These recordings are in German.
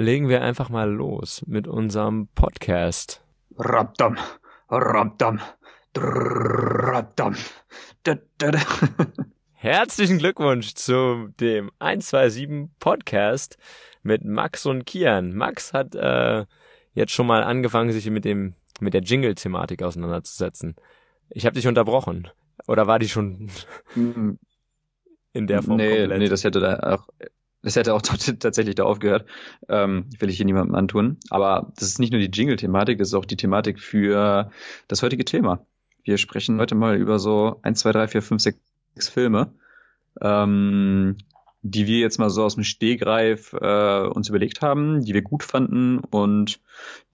legen wir einfach mal los mit unserem Podcast. Rabdam, rabdam, rabdam. Da, da, da. Herzlichen Glückwunsch zu dem 127 Podcast mit Max und Kian. Max hat äh, jetzt schon mal angefangen, sich mit dem mit der Jingle-Thematik auseinanderzusetzen. Ich habe dich unterbrochen. Oder war die schon in der Form nee, komplett? nee, das hätte da auch, das hätte auch tatsächlich da aufgehört. Ähm, will ich hier niemandem antun. Aber das ist nicht nur die Jingle-Thematik, das ist auch die Thematik für das heutige Thema. Wir sprechen heute mal über so 1, 2, 3, 4, 5, 6 Filme, ähm, die wir jetzt mal so aus dem Stehgreif äh, uns überlegt haben, die wir gut fanden und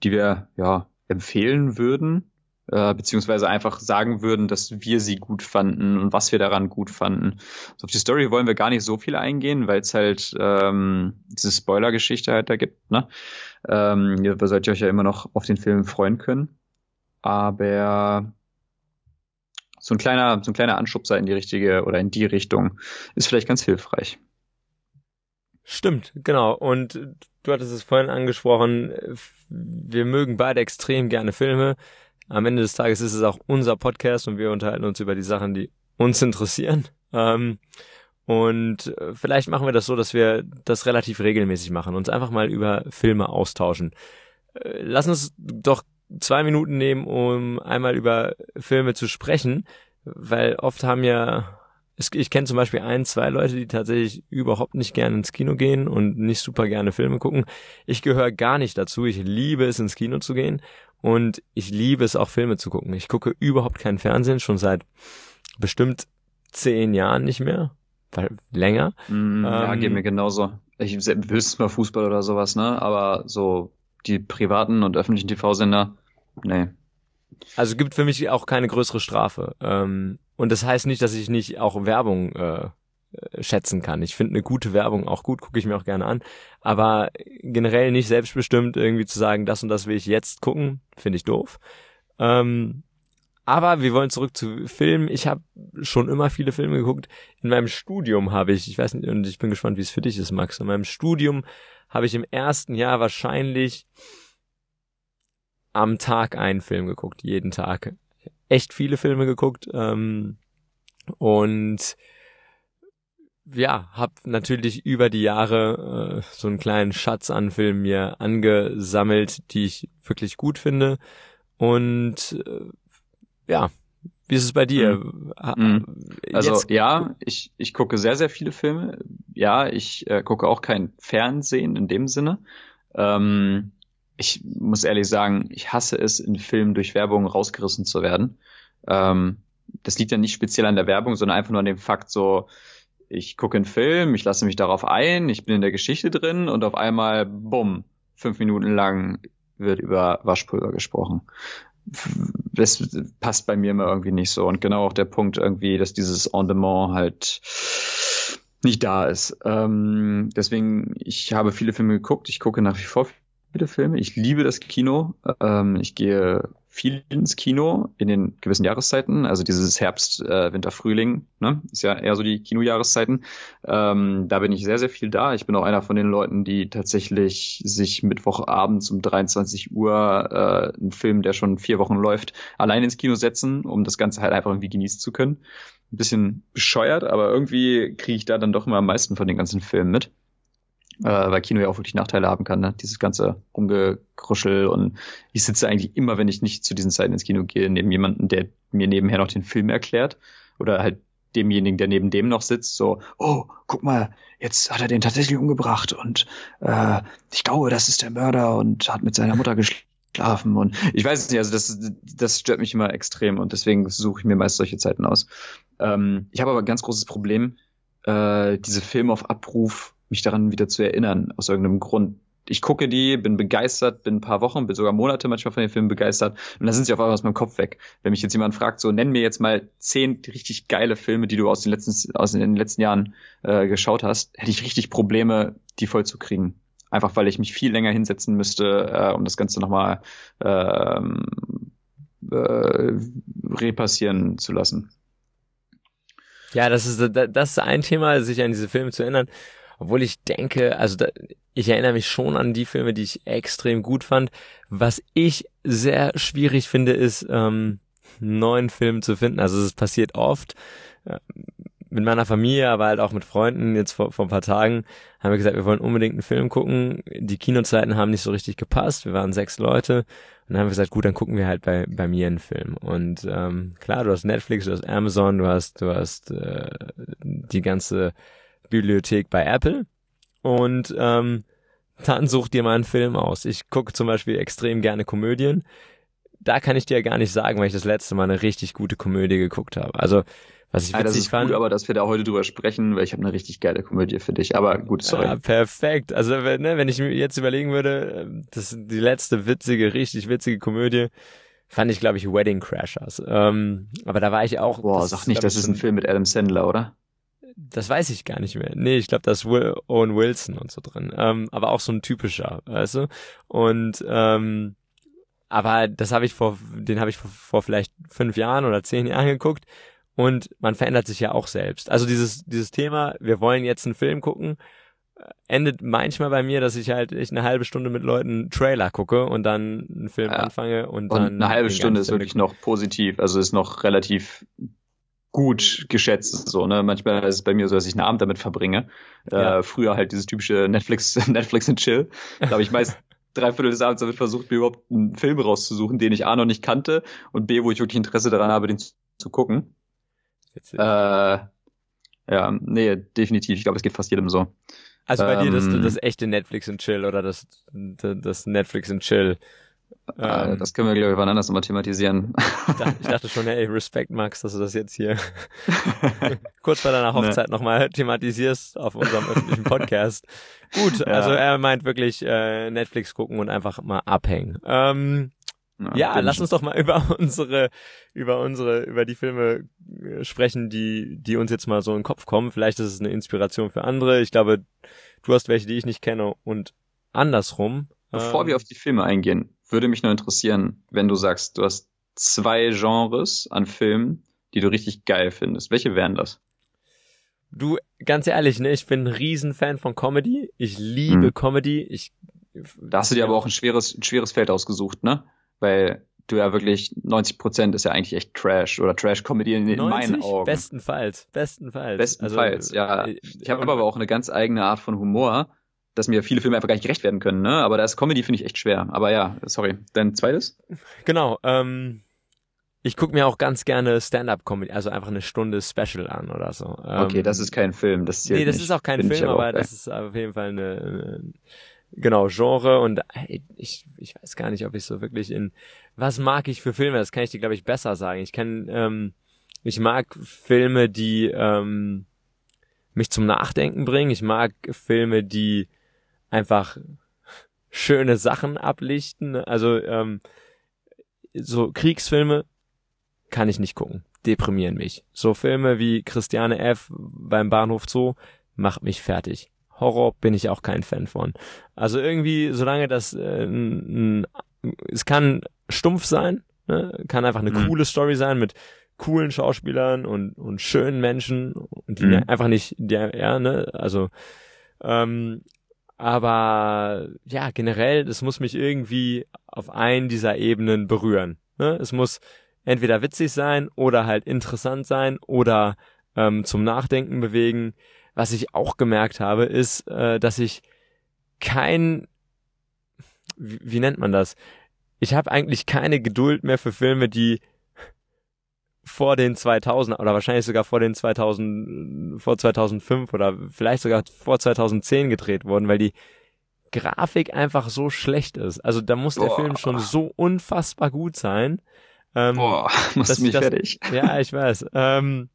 die wir ja empfehlen würden, äh, beziehungsweise einfach sagen würden, dass wir sie gut fanden und was wir daran gut fanden. So auf die Story wollen wir gar nicht so viel eingehen, weil es halt ähm, diese Spoiler-Geschichte halt da gibt. Ne? Ähm, ihr sollt euch ja immer noch auf den Film freuen können. Aber so ein kleiner, so ein kleiner Anschubser in die richtige oder in die Richtung ist vielleicht ganz hilfreich. Stimmt, genau. Und du hattest es vorhin angesprochen, wir mögen beide extrem gerne Filme. Am Ende des Tages ist es auch unser Podcast und wir unterhalten uns über die Sachen, die uns interessieren. Ähm, und vielleicht machen wir das so, dass wir das relativ regelmäßig machen, uns einfach mal über Filme austauschen. Äh, Lass uns doch zwei Minuten nehmen, um einmal über Filme zu sprechen, weil oft haben ja ich kenne zum Beispiel ein, zwei Leute, die tatsächlich überhaupt nicht gerne ins Kino gehen und nicht super gerne Filme gucken. Ich gehöre gar nicht dazu. Ich liebe es, ins Kino zu gehen und ich liebe es auch, Filme zu gucken. Ich gucke überhaupt keinen Fernsehen, schon seit bestimmt zehn Jahren nicht mehr. Weil länger. Mm, ja, Ähm, geht mir genauso. Ich höchstens mal Fußball oder sowas, ne? Aber so die privaten und öffentlichen TV-Sender, nee. Also gibt für mich auch keine größere Strafe. Ähm, und das heißt nicht, dass ich nicht auch Werbung äh, schätzen kann. Ich finde eine gute Werbung auch gut, gucke ich mir auch gerne an. Aber generell nicht selbstbestimmt irgendwie zu sagen, das und das will ich jetzt gucken, finde ich doof. Ähm, aber wir wollen zurück zu Filmen. Ich habe schon immer viele Filme geguckt. In meinem Studium habe ich, ich weiß nicht, und ich bin gespannt, wie es für dich ist, Max. In meinem Studium habe ich im ersten Jahr wahrscheinlich am Tag einen Film geguckt, jeden Tag. Echt viele Filme geguckt ähm, und ja, hab natürlich über die Jahre äh, so einen kleinen Schatz an Filmen mir angesammelt, die ich wirklich gut finde und äh, ja, wie ist es bei dir? Ha- Mhm. Also Jetzt- ja, ich, ich gucke sehr, sehr viele Filme. Ja, ich äh, gucke auch kein Fernsehen in dem Sinne. Ähm, ich muss ehrlich sagen, ich hasse es, in Filmen durch Werbung rausgerissen zu werden. Ähm, das liegt ja nicht speziell an der Werbung, sondern einfach nur an dem Fakt so, ich gucke einen Film, ich lasse mich darauf ein, ich bin in der Geschichte drin und auf einmal, bumm, fünf Minuten lang wird über Waschpulver gesprochen. Das passt bei mir immer irgendwie nicht so. Und genau auch der Punkt irgendwie, dass dieses En-Demand halt nicht da ist. Ähm, deswegen, ich habe viele Filme geguckt. Ich gucke nach wie vor viele Filme. Ich liebe das Kino. Ähm, ich gehe viel ins Kino in den gewissen Jahreszeiten. Also dieses Herbst, äh, Winter, Frühling, ne? Ist ja eher so die Kinojahreszeiten. Ähm, da bin ich sehr, sehr viel da. Ich bin auch einer von den Leuten, die tatsächlich sich Mittwochabends um 23 Uhr äh, einen Film, der schon vier Wochen läuft, allein ins Kino setzen, um das Ganze halt einfach irgendwie genießen zu können. Ein bisschen bescheuert, aber irgendwie kriege ich da dann doch immer am meisten von den ganzen Filmen mit. Äh, weil Kino ja auch wirklich Nachteile haben kann, ne? Dieses ganze Rumgekruschel und ich sitze eigentlich immer, wenn ich nicht zu diesen Zeiten ins Kino gehe, neben jemanden, der mir nebenher noch den Film erklärt. Oder halt demjenigen, der neben dem noch sitzt, so, oh, guck mal, jetzt hat er den tatsächlich umgebracht und äh, ich glaube, das ist der Mörder und hat mit seiner Mutter geschlafen und ich weiß es nicht, also das, das stört mich immer extrem und deswegen suche ich mir meist solche Zeiten aus. Ähm, ich habe aber ein ganz großes Problem, äh, diese Filme auf Abruf mich daran wieder zu erinnern, aus irgendeinem Grund. Ich gucke die, bin begeistert, bin ein paar Wochen, bin sogar Monate manchmal von den Filmen begeistert und dann sind sie auf einmal aus meinem Kopf weg. Wenn mich jetzt jemand fragt, so nenn mir jetzt mal zehn richtig geile Filme, die du aus den letzten, aus den letzten Jahren äh, geschaut hast, hätte ich richtig Probleme, die voll zu kriegen. Einfach weil ich mich viel länger hinsetzen müsste, äh, um das Ganze nochmal ähm, äh, repassieren zu lassen. Ja, das ist, das ist ein Thema, sich an diese Filme zu erinnern. Obwohl ich denke, also da, ich erinnere mich schon an die Filme, die ich extrem gut fand. Was ich sehr schwierig finde, ist, ähm, neuen Film zu finden. Also es passiert oft. Äh, mit meiner Familie, aber halt auch mit Freunden, jetzt vor, vor ein paar Tagen, haben wir gesagt, wir wollen unbedingt einen Film gucken. Die Kinozeiten haben nicht so richtig gepasst. Wir waren sechs Leute. Und dann haben wir gesagt, gut, dann gucken wir halt bei, bei mir einen Film. Und ähm, klar, du hast Netflix, du hast Amazon, du hast, du hast äh, die ganze Bibliothek bei Apple. Und ähm, dann such dir mal einen Film aus. Ich gucke zum Beispiel extrem gerne Komödien. Da kann ich dir gar nicht sagen, weil ich das letzte Mal eine richtig gute Komödie geguckt habe. Also was ich witzig ja, das ist fand. Gut, aber dass wir da heute drüber sprechen, weil ich habe eine richtig geile Komödie für dich. Aber gut, sorry. Ja, perfekt. Also ne, wenn ich mir jetzt überlegen würde, das die letzte witzige, richtig witzige Komödie, fand ich, glaube ich, Wedding Crashers. Ähm, aber da war ich auch. Boah, sag nicht, das ist ein Film mit Adam Sandler, oder? Das weiß ich gar nicht mehr. Nee, ich glaube, da ist Will, Owen Wilson und so drin. Ähm, aber auch so ein typischer, weißt du? Und ähm, aber das habe ich vor, den habe ich vor, vor vielleicht fünf Jahren oder zehn Jahren geguckt und man verändert sich ja auch selbst. Also dieses, dieses Thema, wir wollen jetzt einen Film gucken, äh, endet manchmal bei mir, dass ich halt ich eine halbe Stunde mit Leuten Trailer gucke und dann einen Film ja. anfange und, und dann. Eine halbe Stunde ist wirklich noch positiv, also ist noch relativ gut geschätzt so ne manchmal ist es bei mir so dass ich einen Abend damit verbringe ja. äh, früher halt dieses typische Netflix Netflix and Chill da habe ich meist drei Viertel des Abends damit versucht mir überhaupt einen Film rauszusuchen den ich a noch nicht kannte und b wo ich wirklich Interesse daran habe den zu, zu gucken. Äh, ja, nee, definitiv. Ich glaube, es geht fast jedem so. Also bei ähm, dir das, ähm, das echte Netflix und Chill oder das, das Netflix und Chill. Äh, ähm, das können wir, glaube ich, wann anders nochmal thematisieren. Ich dachte, ich dachte schon, hey, Respekt, Max, dass du das jetzt hier kurz bei deiner Hochzeit nee. nochmal thematisierst auf unserem öffentlichen Podcast. Gut, ja. also er meint wirklich äh, Netflix gucken und einfach mal abhängen. Ähm, ja, ja lass uns doch mal über unsere, über unsere, über die Filme äh, sprechen, die, die uns jetzt mal so in den Kopf kommen. Vielleicht ist es eine Inspiration für andere. Ich glaube, du hast welche, die ich nicht kenne und andersrum. Bevor ähm, wir auf die Filme eingehen, würde mich nur interessieren, wenn du sagst, du hast zwei Genres an Filmen, die du richtig geil findest. Welche wären das? Du, ganz ehrlich, ne, ich bin ein Riesenfan von Comedy. Ich liebe hm. Comedy. Ich, da hast du dir aber auch ein schweres, ein schweres Feld ausgesucht, ne? weil du ja wirklich 90 Prozent ist ja eigentlich echt Trash oder Trash-Comedy in, in meinen Augen. Bestenfalls, bestenfalls. Bestenfalls, also, ja. Äh, ich habe aber auch eine ganz eigene Art von Humor, dass mir viele Filme einfach gar nicht gerecht werden können, ne? Aber da ist Comedy finde ich echt schwer. Aber ja, sorry. Dein zweites? Genau. Ähm, ich gucke mir auch ganz gerne Stand-up-Comedy, also einfach eine Stunde Special an oder so. okay, das ähm, ist kein Film. Das nee, das nicht. ist auch kein Film, aber, aber das ist auf jeden Fall eine, eine genau, Genre und ich, ich weiß gar nicht, ob ich so wirklich in was mag ich für Filme, das kann ich dir, glaube ich, besser sagen. Ich kann, ähm, ich mag Filme, die ähm, mich zum Nachdenken bringen. Ich mag Filme, die einfach schöne Sachen ablichten. Also ähm, so Kriegsfilme kann ich nicht gucken. Deprimieren mich. So Filme wie Christiane F. beim Bahnhof Zoo macht mich fertig. Horror bin ich auch kein Fan von. Also irgendwie, solange das äh, n, n, es kann stumpf sein, ne? kann einfach eine mhm. coole Story sein mit coolen Schauspielern und, und schönen Menschen und die mhm. einfach nicht, der, ja, ne, also ähm, aber ja, generell, das muss mich irgendwie auf einen dieser Ebenen berühren. Ne? Es muss entweder witzig sein oder halt interessant sein oder ähm, zum Nachdenken bewegen was ich auch gemerkt habe, ist, äh, dass ich kein, wie, wie nennt man das? Ich habe eigentlich keine Geduld mehr für Filme, die vor den 2000 oder wahrscheinlich sogar vor den 2000 vor 2005 oder vielleicht sogar vor 2010 gedreht wurden, weil die Grafik einfach so schlecht ist. Also da muss der Boah. Film schon so unfassbar gut sein. Ähm, Boah, machst du mich das, fertig. Ja, ich weiß. Ähm,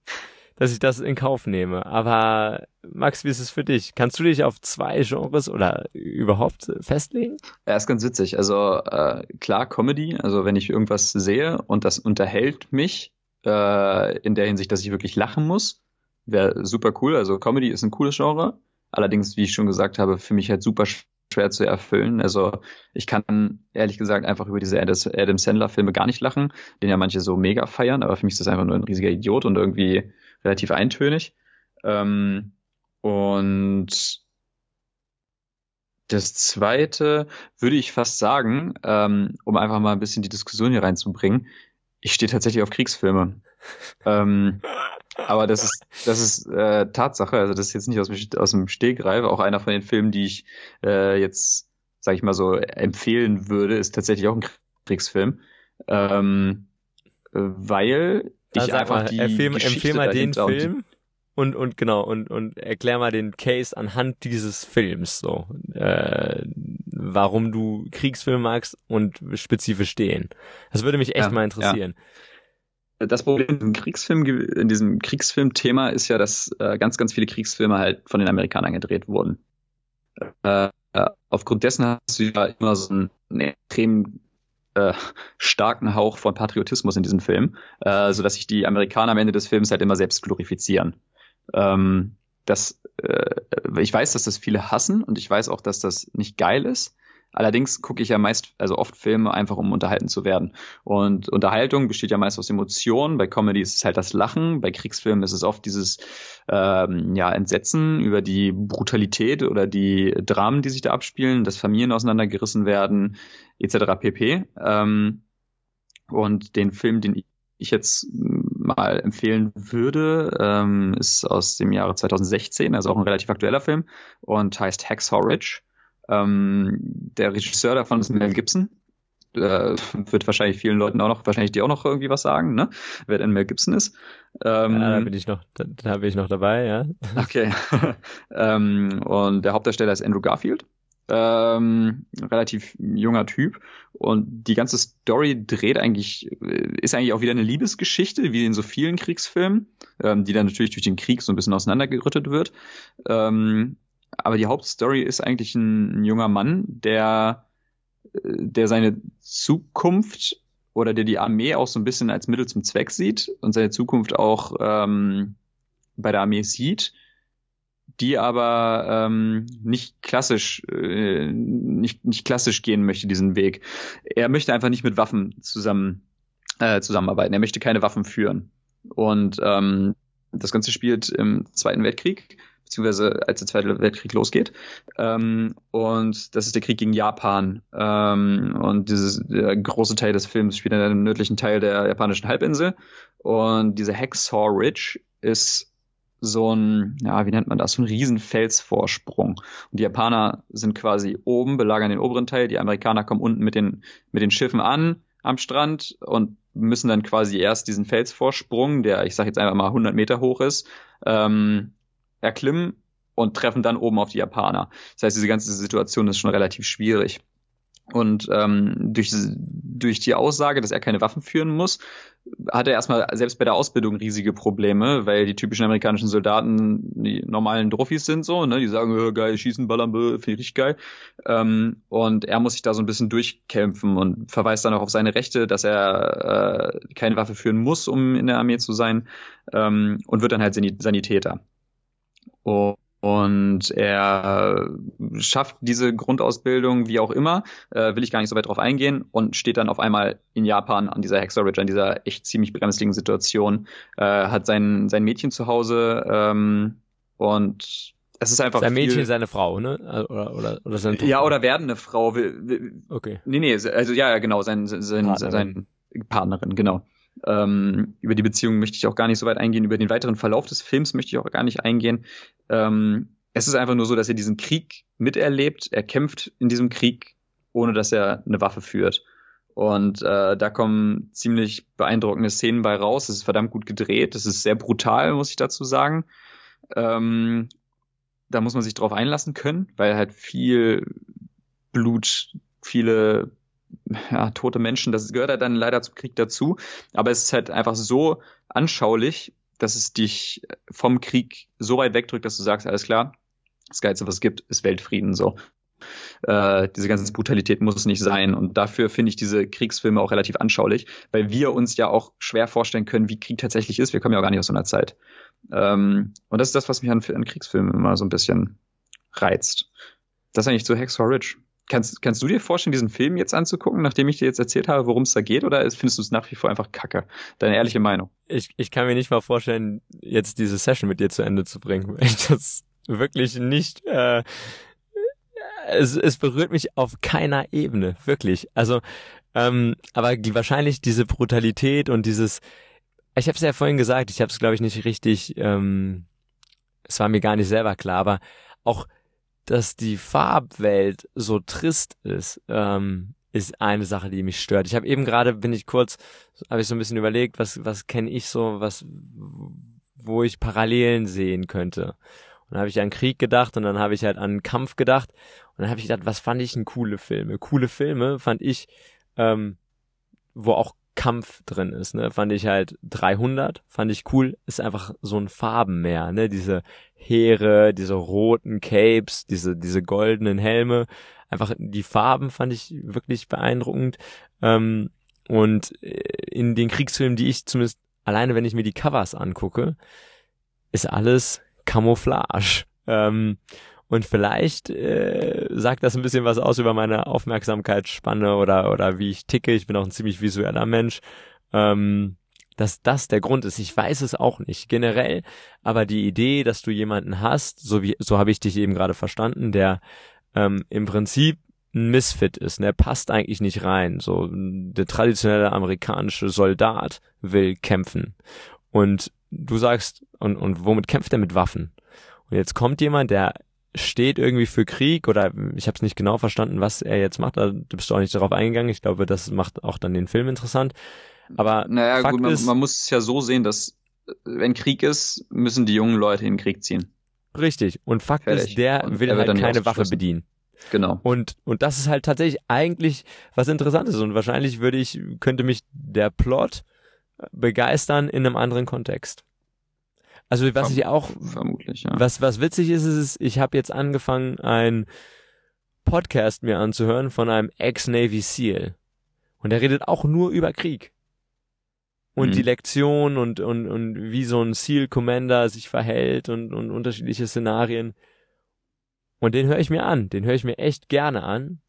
dass ich das in Kauf nehme. Aber Max, wie ist es für dich? Kannst du dich auf zwei Genres oder überhaupt festlegen? Ja, ist ganz witzig. Also äh, klar, Comedy. Also wenn ich irgendwas sehe und das unterhält mich äh, in der Hinsicht, dass ich wirklich lachen muss, wäre super cool. Also Comedy ist ein cooles Genre. Allerdings, wie ich schon gesagt habe, für mich halt super schwer zu erfüllen. Also ich kann ehrlich gesagt einfach über diese Adam Sandler Filme gar nicht lachen, den ja manche so mega feiern, aber für mich ist das einfach nur ein riesiger Idiot und irgendwie relativ eintönig. Ähm, und Das zweite würde ich fast sagen, ähm, um einfach mal ein bisschen die Diskussion hier reinzubringen, ich stehe tatsächlich auf Kriegsfilme. ähm, aber das ist, das ist äh, Tatsache, also das ist jetzt nicht aus dem, aus dem Stegreif, auch einer von den Filmen, die ich äh, jetzt, sag ich mal so, empfehlen würde, ist tatsächlich auch ein Kriegsfilm. Ähm, weil ich also einfach mal, die Geschichte empfehl mal den dahinter und Film und, und genau, und, und erklär mal den Case anhand dieses Films, so, äh, warum du Kriegsfilme magst und spezifisch den. Das würde mich echt Ja, mal interessieren. Das Problem in diesem Kriegsfilm, in diesem Kriegsfilm-Thema ist ja, dass äh, ganz, ganz viele Kriegsfilme halt von den Amerikanern gedreht wurden. Äh, äh, aufgrund dessen hast du ja immer so einen, einen extrem äh, starken Hauch von Patriotismus in diesem Film, äh, so dass sich die Amerikaner am Ende des Films halt immer selbst glorifizieren. Ähm, das, äh, ich weiß, dass das viele hassen und ich weiß auch, dass das nicht geil ist. Allerdings gucke ich ja meist, also oft Filme einfach, um unterhalten zu werden. Und Unterhaltung besteht ja meist aus Emotionen. Bei Comedy ist es halt das Lachen. Bei Kriegsfilmen ist es oft dieses ähm, ja, Entsetzen über die Brutalität oder die Dramen, die sich da abspielen, dass Familien auseinandergerissen werden, etc. pp. Ähm, und den Film, den ich jetzt mal empfehlen würde, ähm, ist aus dem Jahre 2016, also auch ein relativ aktueller Film und heißt Hacksaw Ridge. Ähm, der Regisseur davon ist Mel Gibson. Äh, wird wahrscheinlich vielen Leuten auch noch, wahrscheinlich dir auch noch irgendwie was sagen, ne? Wer denn Mel Gibson ist. Ähm, Ja, da bin ich noch, da, da bin ich noch dabei, ja. Okay. ähm, und der Hauptdarsteller ist Andrew Garfield. Ähm, relativ junger Typ. Und die ganze Story dreht eigentlich, äh, ist eigentlich auch wieder eine Liebesgeschichte, wie in so vielen Kriegsfilmen, ähm, die dann natürlich durch den Krieg so ein bisschen auseinandergerüttet wird. Ähm, aber die Hauptstory ist eigentlich ein, ein junger Mann, der, äh, der seine Zukunft oder der die Armee auch so ein bisschen als Mittel zum Zweck sieht und seine Zukunft auch ähm, bei der Armee sieht, die aber ähm, nicht klassisch, äh, nicht, nicht klassisch gehen möchte, diesen Weg. Er möchte einfach nicht mit Waffen zusammen äh, zusammenarbeiten. Er möchte keine Waffen führen. Und ähm, das Ganze spielt im Zweiten Weltkrieg, beziehungsweise als der Zweite Weltkrieg losgeht. Ähm, und das ist der Krieg gegen Japan. Ähm, und dieses der große Teil des Films spielt in einem nördlichen Teil der japanischen Halbinsel. Und diese Hacksaw Ridge ist so ein, ja, wie nennt man das, so ein Riesenfelsvorsprung. Und die Japaner sind quasi oben, belagern den oberen Teil, die Amerikaner kommen unten mit den, mit den Schiffen an am Strand und müssen dann quasi erst diesen Felsvorsprung, der, ich sag jetzt einfach mal 100 Meter hoch ist, ähm, erklimmen und treffen dann oben auf die Japaner. Das heißt, diese ganze Situation ist schon relativ schwierig. Und ähm, durch, durch die Aussage, dass er keine Waffen führen muss, hat er erstmal selbst bei der Ausbildung riesige Probleme, weil die typischen amerikanischen Soldaten die normalen Druffis sind so, ne? Die sagen, äh, geil, schießen, ballern, finde ich richtig geil. Ähm, und er muss sich da so ein bisschen durchkämpfen und verweist dann auch auf seine Rechte, dass er äh, keine Waffe führen muss, um in der Armee zu sein, ähm, und wird dann halt Sanitäter. Und und er schafft diese Grundausbildung, wie auch immer, äh, will ich gar nicht so weit drauf eingehen, und steht dann auf einmal in Japan an dieser Hexer Ridge, an dieser echt ziemlich bremsligen Situation, äh, hat sein, sein Mädchen zu Hause ähm, und es ist einfach. Sein Mädchen, seine Frau, ne? Oder, oder, oder sein Ja, oder werdende Frau. Okay. Nee, nee, also ja, genau, sein, sein, Partnerin. sein Partnerin, genau. Ähm, über die Beziehung möchte ich auch gar nicht so weit eingehen. Über den weiteren Verlauf des Films möchte ich auch gar nicht eingehen. Ähm, es ist einfach nur so, dass er diesen Krieg miterlebt. Er kämpft in diesem Krieg, ohne dass er eine Waffe führt. Und äh, da kommen ziemlich beeindruckende Szenen bei raus. Es ist verdammt gut gedreht. Es ist sehr brutal, muss ich dazu sagen. Ähm, da muss man sich drauf einlassen können, weil halt viel Blut, viele ja, tote Menschen, das gehört halt dann leider zum Krieg dazu. Aber es ist halt einfach so anschaulich, dass es dich vom Krieg so weit wegdrückt, dass du sagst, alles klar, das Geilste, was es gibt, ist Weltfrieden. So. Äh, diese ganze Brutalität muss es nicht sein. Und dafür finde ich diese Kriegsfilme auch relativ anschaulich, weil wir uns ja auch schwer vorstellen können, wie Krieg tatsächlich ist. Wir kommen ja auch gar nicht aus so einer Zeit. Ähm, und das ist das, was mich an, an Kriegsfilmen immer so ein bisschen reizt. Das eigentlich zu Hacksaw Ridge. Kannst, kannst du dir vorstellen, diesen Film jetzt anzugucken, nachdem ich dir jetzt erzählt habe, worum es da geht, oder findest du es nach wie vor einfach kacke? Deine ehrliche Meinung. Ich, ich kann mir nicht mal vorstellen, jetzt diese Session mit dir zu Ende zu bringen, weil ich das wirklich nicht, äh, es, es berührt mich auf keiner Ebene, wirklich. Also, ähm, aber wahrscheinlich diese Brutalität und dieses, ich habe es ja vorhin gesagt, ich habe es glaube ich nicht richtig, ähm, es war mir gar nicht selber klar, aber auch, dass die Farbwelt so trist ist, ähm, ist eine Sache, die mich stört. Ich habe eben gerade, bin ich kurz, habe ich so ein bisschen überlegt, was was kenne ich so, was wo ich Parallelen sehen könnte. Und dann habe ich an Krieg gedacht und dann habe ich halt an Kampf gedacht und dann habe ich gedacht, was fand ich denn coole Filme? Coole Filme fand ich, ähm, wo auch Kampf drin ist, ne, fand ich halt 300, fand ich cool, ist einfach so ein Farbenmeer, ne, diese Heere, diese roten Capes, diese, diese goldenen Helme, einfach die Farben fand ich wirklich beeindruckend, ähm, und äh, in den Kriegsfilmen, die ich zumindest alleine, wenn ich mir die Covers angucke, ist alles Camouflage. Ähm, und vielleicht äh, sagt das ein bisschen was aus über meine Aufmerksamkeitsspanne oder, oder wie ich ticke. Ich bin auch ein ziemlich visueller Mensch. Ähm, dass das der Grund ist. Ich weiß es auch nicht generell, aber die Idee, dass du jemanden hast, so wie so habe ich dich eben gerade verstanden, der ähm, im Prinzip ein Misfit ist, der passt eigentlich nicht rein. So der traditionelle amerikanische Soldat will kämpfen und du sagst und und womit kämpft er mit Waffen? Und jetzt kommt jemand, der steht irgendwie für Krieg oder ich habe es nicht genau verstanden, was er jetzt macht. Da bist du auch nicht darauf eingegangen. Ich glaube, das macht auch dann den Film interessant. Aber naja, Fakt gut, man, ist, man muss es ja so sehen, dass wenn Krieg ist, müssen die jungen Leute in den Krieg ziehen. Richtig. Und Fakt Fertig. ist, der und will halt keine Waffe bedienen. Genau. Und, und das ist halt tatsächlich eigentlich was Interessantes. Und wahrscheinlich würde ich, könnte mich der Plot begeistern in einem anderen Kontext. Also was Verm ich auch vermutlich, ja. Was was witzig ist, ist, ich habe jetzt angefangen ein Podcast mir anzuhören von einem Ex-Navy SEAL und der redet auch nur über Krieg und mhm. die Lektion und und und wie so ein SEAL Commander sich verhält und und unterschiedliche Szenarien und den höre ich mir an, den höre ich mir echt gerne an.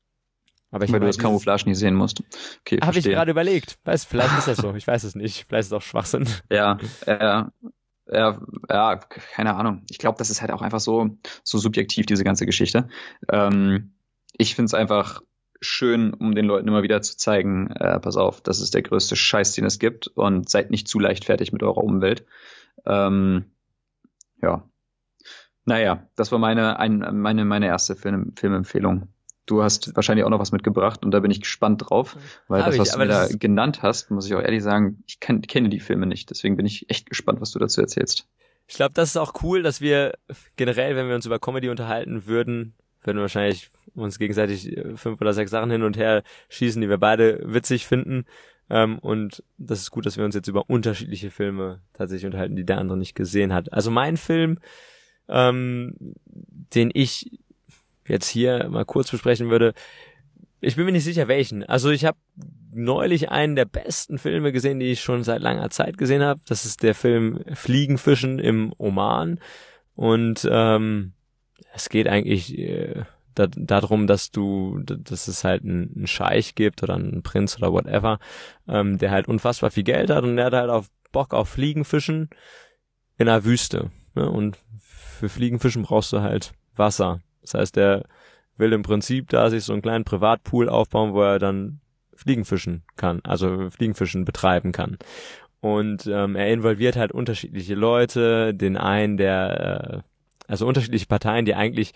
Aber ich Weil du das Camouflage nie sehen musst. Okay, Habe ich gerade überlegt. Weiß, vielleicht ist das so. Ich weiß es nicht. Vielleicht ist es auch Schwachsinn. Ja, ja. Ja, ja, keine Ahnung. Ich glaube, das ist halt auch einfach so, so subjektiv, diese ganze Geschichte. Ähm, ich finde es einfach schön, um den Leuten immer wieder zu zeigen, äh, pass auf, das ist der größte Scheiß, den es gibt und seid nicht zu leichtfertig mit eurer Umwelt. Ähm, ja. Naja, das war meine, ein, meine, meine erste Film, Filmempfehlung. Du hast wahrscheinlich auch noch was mitgebracht und da bin ich gespannt drauf, weil Hab das, was ich, du da genannt hast, muss ich auch ehrlich sagen, ich kenn, kenne die Filme nicht. Deswegen bin ich echt gespannt, was du dazu erzählst. Ich glaube, das ist auch cool, dass wir generell, wenn wir uns über Comedy unterhalten würden, würden wir wahrscheinlich uns gegenseitig äh, fünf oder sechs Sachen hin und her schießen, die wir beide witzig finden. Ähm, und das ist gut, dass wir uns jetzt über unterschiedliche Filme tatsächlich unterhalten, die der andere nicht gesehen hat. Also mein Film, ähm, den ich jetzt hier mal kurz besprechen würde, ich bin mir nicht sicher welchen. Also ich habe neulich einen der besten Filme gesehen, die ich schon seit langer Zeit gesehen habe. Das ist der Film Fliegenfischen im Oman. Und ähm, es geht eigentlich äh, da, darum, dass du, dass es halt einen, Scheich gibt oder einen Prinz oder whatever, ähm, der halt unfassbar viel Geld hat und der hat halt auf Bock auf Fliegenfischen in der Wüste. Ne? Und für Fliegenfischen brauchst du halt Wasser. Das heißt, er will im Prinzip da sich so einen kleinen Privatpool aufbauen, wo er dann Fliegenfischen kann, also Fliegenfischen betreiben kann. Und ähm, er involviert halt unterschiedliche Leute, den einen, der, äh, also unterschiedliche Parteien, die eigentlich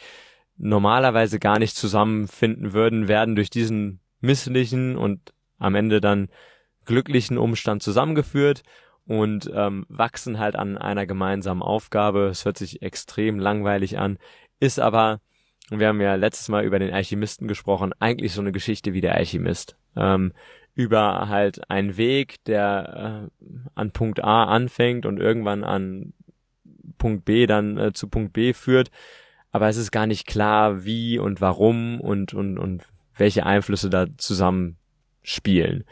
normalerweise gar nicht zusammenfinden würden, werden durch diesen misslichen und am Ende dann glücklichen Umstand zusammengeführt und ähm, wachsen halt an einer gemeinsamen Aufgabe. Es hört sich extrem langweilig an, ist aber und wir haben ja letztes Mal über den Alchemisten gesprochen, eigentlich so eine Geschichte wie der Alchemist. Ähm, über halt einen Weg, der äh, an Punkt A anfängt und irgendwann an Punkt B dann äh, zu Punkt B führt. Aber es ist gar nicht klar, wie und warum und, und, und welche Einflüsse da zusammen spielen.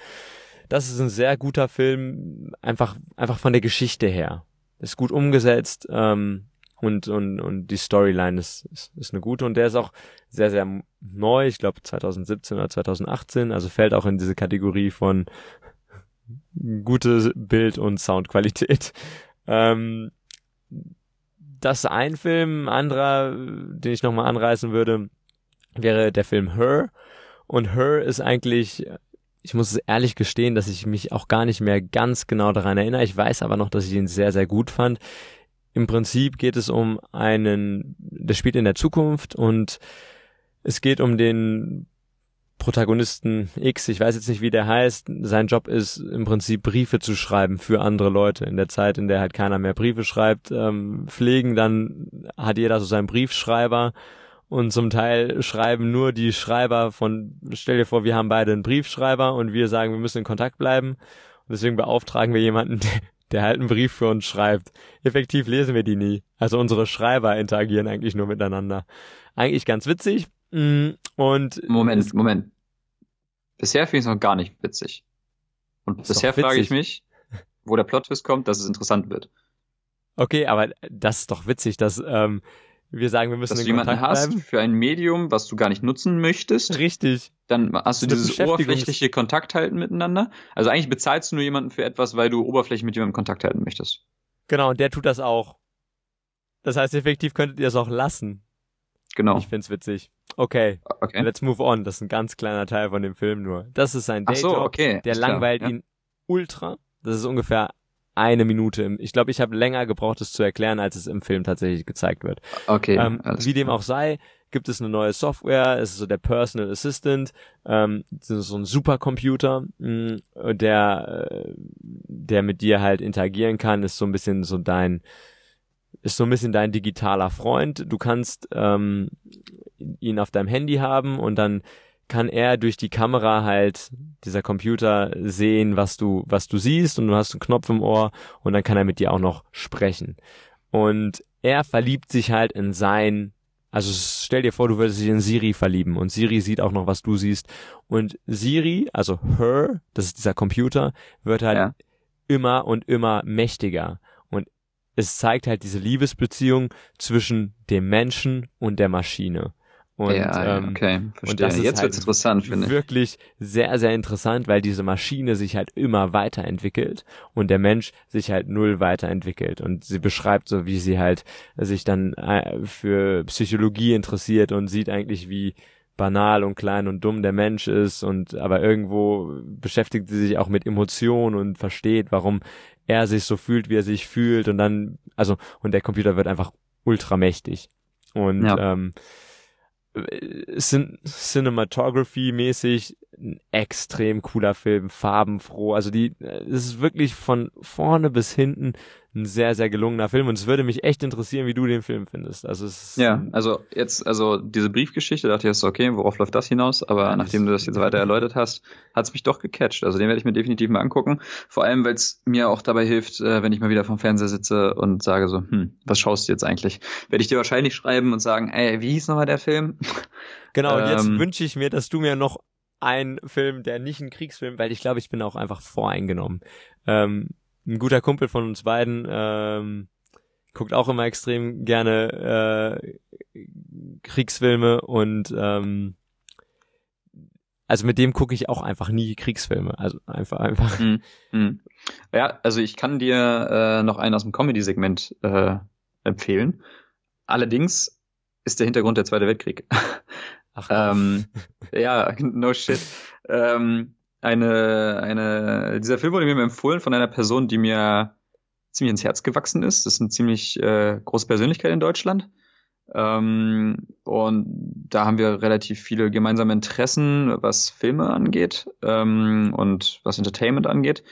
Das ist ein sehr guter Film, einfach, einfach von der Geschichte her. Ist gut umgesetzt, ähm, und, und, und die Storyline ist, ist, ist eine gute und der ist auch sehr, sehr neu, ich glaube 2017 oder 2018, also fällt auch in diese Kategorie von gute Bild- und Soundqualität. Ähm, das ein Film, anderer, den ich nochmal anreißen würde, wäre der Film Her. Und Her ist eigentlich, ich muss ehrlich gestehen, dass ich mich auch gar nicht mehr ganz genau daran erinnere. Ich weiß aber noch, dass ich ihn sehr, sehr gut fand. Im Prinzip geht es um einen, der spielt in der Zukunft und es geht um den Protagonisten X, ich weiß jetzt nicht, wie der heißt. Sein Job ist im Prinzip Briefe zu schreiben für andere Leute. In der Zeit, in der halt keiner mehr Briefe schreibt, ähm, pflegen, dann hat jeder so seinen Briefschreiber und zum Teil schreiben nur die Schreiber von, stell dir vor, wir haben beide einen Briefschreiber und wir sagen, wir müssen in Kontakt bleiben. Und deswegen beauftragen wir jemanden, der, halt einen Brief für uns schreibt. Effektiv lesen wir die nie. Also unsere Schreiber interagieren eigentlich nur miteinander. Eigentlich ganz witzig. Mm, und Moment, Moment. Bisher finde ich es noch gar nicht witzig. Und bisher frage ich mich, wo der Plot-Twist kommt, dass es interessant wird. Okay, aber das ist doch witzig, dass ähm, wir sagen, wir müssen dass in du jemanden Kontakt hast bleiben. für ein Medium, was du gar nicht nutzen möchtest. Richtig. Dann hast du dieses oberflächliche Kontakt halten miteinander. Also eigentlich bezahlst du nur jemanden für etwas, weil du oberflächlich mit jemandem Kontakt halten möchtest. Genau, und der tut das auch. Das heißt, effektiv könntet ihr es auch lassen. Genau. Ich find's witzig. Okay, Okay. let's move on. Das ist ein ganz kleiner Teil von dem Film nur. Das ist sein Ach so, okay. Der langweilt ja. ihn ultra. Das ist ungefähr eine Minute. Im, ich glaube, ich habe länger gebraucht, es zu erklären, als es im Film tatsächlich gezeigt wird. Okay. ähm, wie dem auch sei, gibt es eine neue Software. Es ist so der Personal Assistant, ähm, so ein Supercomputer, mh, der, äh, der mit dir halt interagieren kann. Ist so ein bisschen so dein ist so ein bisschen dein digitaler Freund. Du kannst ähm, ihn auf deinem Handy haben und dann kann er durch die Kamera halt dieser Computer sehen, was du was du siehst und du hast einen Knopf im Ohr und dann kann er mit dir auch noch sprechen. Und er verliebt sich halt in sein also stell dir vor, du würdest dich in Siri verlieben und Siri sieht auch noch, was du siehst. Und Siri, also her, das ist dieser Computer, wird halt Ja. immer und immer mächtiger. Und es zeigt halt diese Liebesbeziehung zwischen dem Menschen und der Maschine. Und ja, ähm, okay, und verstehe. das ist Jetzt halt wird's interessant, finde ich. wirklich sehr, sehr interessant, weil diese Maschine sich halt immer weiterentwickelt und der Mensch sich halt null weiterentwickelt. Und sie beschreibt so, wie sie halt sich dann äh, für Psychologie interessiert und sieht eigentlich, wie banal und klein und dumm der Mensch ist und aber irgendwo beschäftigt sie sich auch mit Emotionen und versteht, warum er sich so fühlt, wie er sich fühlt und dann, also, und der Computer wird einfach ultramächtig. Und Ja. ähm, Cinematography-mäßig ein extrem cooler Film, farbenfroh. Also die, es ist wirklich von vorne bis hinten ein sehr, sehr gelungener Film und es würde mich echt interessieren, wie du den Film findest. Also es ist, Ja, also jetzt, also diese Briefgeschichte, dachte ich jetzt, okay, worauf läuft das hinaus? Aber Ja, nachdem du das jetzt weiter erläutert hast, hat's mich doch gecatcht. Also den werde ich mir definitiv mal angucken. Vor allem, weil es mir auch dabei hilft, äh, wenn ich mal wieder vom Fernseher sitze und sage so, hm, was schaust du jetzt eigentlich? Werde ich dir wahrscheinlich schreiben und sagen, ey, wie hieß nochmal der Film? Genau, und jetzt Ähm, wünsche ich mir, dass du mir noch einen Film, der nicht ein Kriegsfilm, weil ich glaube, ich bin auch einfach voreingenommen. Ähm, ein guter Kumpel von uns beiden ähm, guckt auch immer extrem gerne äh, Kriegsfilme und ähm, also mit dem gucke ich auch einfach nie Kriegsfilme. Also einfach, einfach. Hm, hm. Ja, also ich kann dir äh, noch einen aus dem Comedy-Segment äh, empfehlen. Allerdings ist der Hintergrund der Zweite Weltkrieg. Ach, ähm, ja, no shit. Ähm, eine, eine, dieser Film wurde mir empfohlen von einer Person, die mir ziemlich ins Herz gewachsen ist. Das ist eine ziemlich äh, große Persönlichkeit in Deutschland. Ähm, und da haben wir relativ viele gemeinsame Interessen, was Filme angeht ähm, und was Entertainment angeht.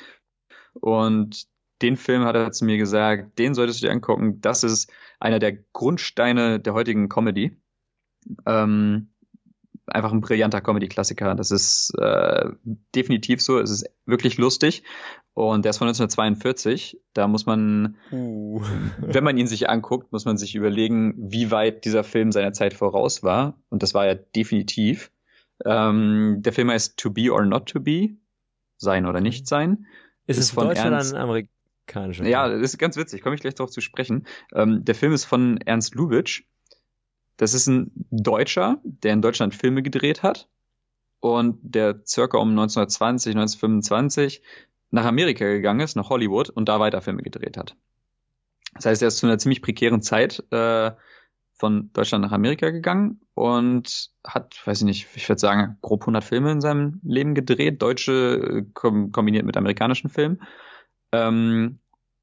Und den Film hat er zu mir gesagt, den solltest du dir angucken. Das ist einer der Grundsteine der heutigen Comedy. Ähm, einfach ein brillanter Comedy-Klassiker. Das ist äh, definitiv so. Es ist wirklich lustig. Und der ist von 1942. Da muss man, uh. wenn man ihn sich anguckt, muss man sich überlegen, wie weit dieser Film seiner Zeit voraus war. Und das war ja definitiv. Ähm, der Film heißt To Be or Not to Be. Sein oder nicht sein. ist ist es von Deutsch oder Ernst- ein amerikanischer? Ja, das ist ganz witzig, komme ich gleich darauf zu sprechen. Ähm, der Film ist von Ernst Lubitsch. Das ist ein Deutscher, der in Deutschland Filme gedreht hat und der circa um 1920, 1925 nach Amerika gegangen ist, nach Hollywood und da weiter Filme gedreht hat. Das heißt, er ist zu einer ziemlich prekären Zeit äh, von Deutschland nach Amerika gegangen und hat, weiß ich nicht, ich würde sagen, grob 100 Filme in seinem Leben gedreht, deutsche kom kombiniert mit amerikanischen Filmen. Ähm,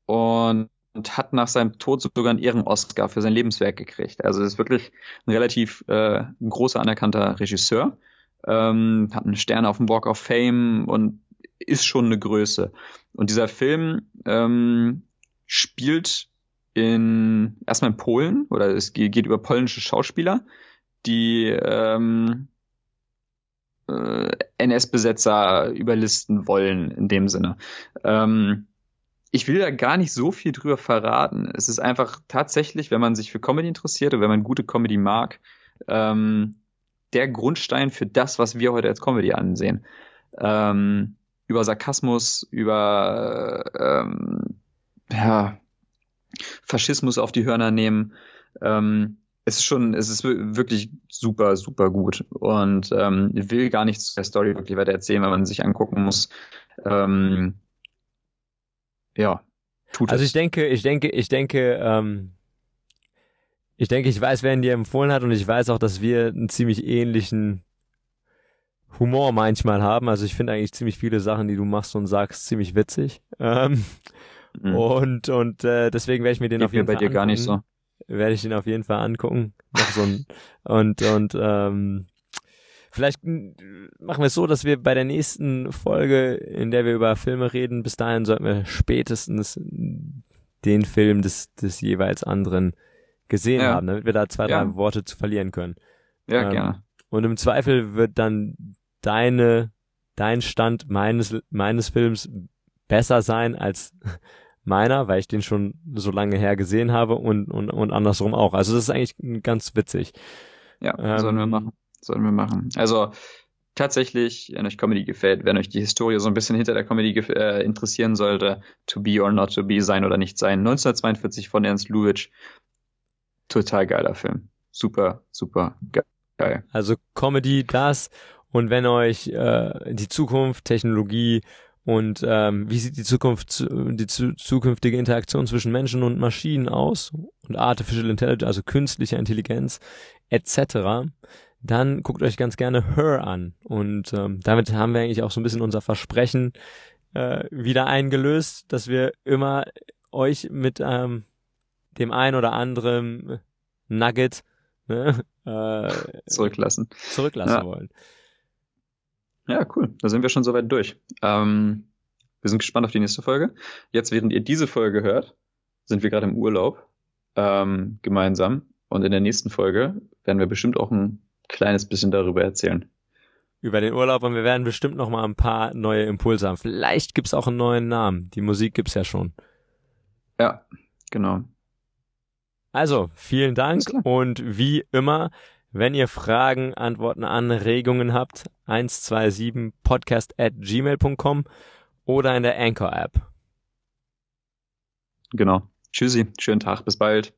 und und hat nach seinem Tod sogar einen Ehren-Oscar für sein Lebenswerk gekriegt. Also ist wirklich ein relativ äh, großer anerkannter Regisseur, ähm, hat einen Stern auf dem Walk of Fame und ist schon eine Größe. Und dieser Film ähm, spielt in erstmal in Polen oder es geht über polnische Schauspieler, die ähm, äh, NS-Besetzer überlisten wollen in dem Sinne. Ähm, ich will da gar nicht so viel drüber verraten. Es ist einfach tatsächlich, wenn man sich für Comedy interessiert und wenn man gute Comedy mag, ähm, der Grundstein für das, was wir heute als Comedy ansehen. Ähm, über Sarkasmus, über ähm, ja, Faschismus auf die Hörner nehmen. Ähm, es ist schon, es ist wirklich super, super gut und ähm, will gar nichts der Story wirklich weiter erzählen, weil man sich angucken muss. Ähm, ja, tut Also es. ich denke, ich denke, ich denke, ähm, ich denke, ich weiß, wer ihn dir empfohlen hat und ich weiß auch, dass wir einen ziemlich ähnlichen Humor manchmal haben. Also ich finde eigentlich ziemlich viele Sachen, die du machst und sagst, ziemlich witzig. Ähm, mhm. Und und äh, deswegen werde ich mir den Geht auf jeden Fall bei dir angucken. gar nicht so. Werde ich den auf jeden Fall angucken. Noch so ein, und und ähm, Vielleicht machen wir es so, dass wir bei der nächsten Folge, in der wir über Filme reden, bis dahin sollten wir spätestens den Film des, des jeweils anderen gesehen ja. haben, damit wir da zwei, ja. drei Worte zu verlieren können. Ja, ähm, gerne. Und im Zweifel wird dann deine, dein Stand meines, meines Films besser sein als meiner, weil ich den schon so lange her gesehen habe und, und, und andersrum auch. Also das ist eigentlich ganz witzig. Ja, ähm, sollen wir machen sollen wir machen. Also tatsächlich, wenn euch Comedy gefällt, wenn euch die Historie so ein bisschen hinter der Comedy äh, interessieren sollte, To Be or Not To Be, sein oder nicht sein, 1942 von Ernst Lubitsch, total geiler Film. Super, super geil. Also Comedy, das und wenn euch äh, die Zukunft, Technologie und ähm, wie sieht die Zukunft, die zu, zukünftige Interaktion zwischen Menschen und Maschinen aus und Artificial Intelligence, also künstliche Intelligenz etc., dann guckt euch ganz gerne Her an. Und ähm, damit haben wir eigentlich auch so ein bisschen unser Versprechen äh, wieder eingelöst, dass wir immer euch mit ähm, dem ein oder anderen Nugget ne, äh, zurücklassen, zurücklassen ja. wollen. Ja, cool. Da sind wir schon soweit durch. Ähm, wir sind gespannt auf die nächste Folge. Jetzt, während ihr diese Folge hört, sind wir gerade im Urlaub ähm, gemeinsam. Und in der nächsten Folge werden wir bestimmt auch ein kleines bisschen darüber erzählen. Über den Urlaub und wir werden bestimmt noch mal ein paar neue Impulse haben. Vielleicht gibt's auch einen neuen Namen. Die Musik gibt's ja schon. Ja, genau. Also, vielen Dank und wie immer, wenn ihr Fragen, Antworten, Anregungen habt, 127 podcast at gmail.com oder in der Anchor App. Genau. Tschüssi, schönen Tag, bis bald.